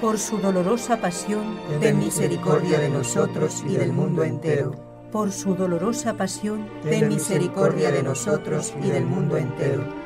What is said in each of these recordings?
Por su dolorosa pasión, ten misericordia de nosotros y del mundo entero. por su dolorosa pasión, ten misericordia de nosotros y del mundo entero.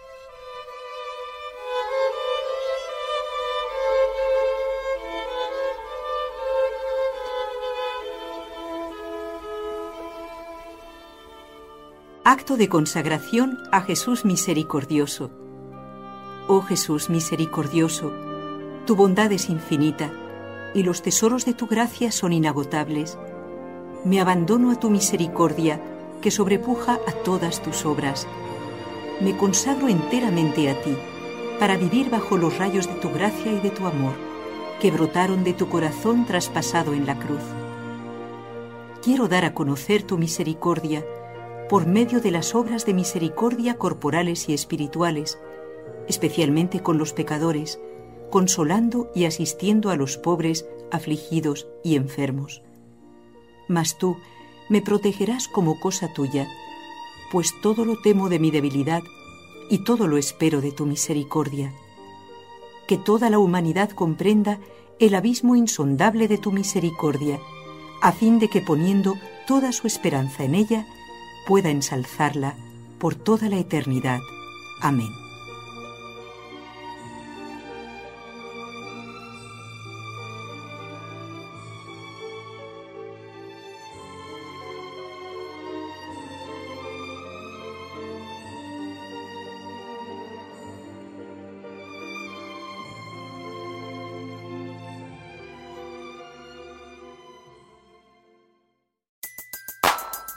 Acto de consagración a Jesús misericordioso. Oh Jesús misericordioso, tu bondad es infinita y los tesoros de tu gracia son inagotables. Me abandono a tu misericordia, que sobrepuja a todas tus obras. Me consagro enteramente a ti, para vivir bajo los rayos de tu gracia y de tu amor, que brotaron de tu corazón traspasado en la cruz. Quiero dar a conocer tu misericordia por medio de las obras de misericordia corporales y espirituales, especialmente con los pecadores, consolando y asistiendo a los pobres, afligidos y enfermos mas tú me protegerás como cosa tuya, pues todo lo temo de mi debilidad y todo lo espero de tu misericordia. Que toda la humanidad comprenda el abismo insondable de tu misericordia, a fin de que poniendo toda su esperanza en ella, pueda ensalzarla por toda la eternidad. Amén.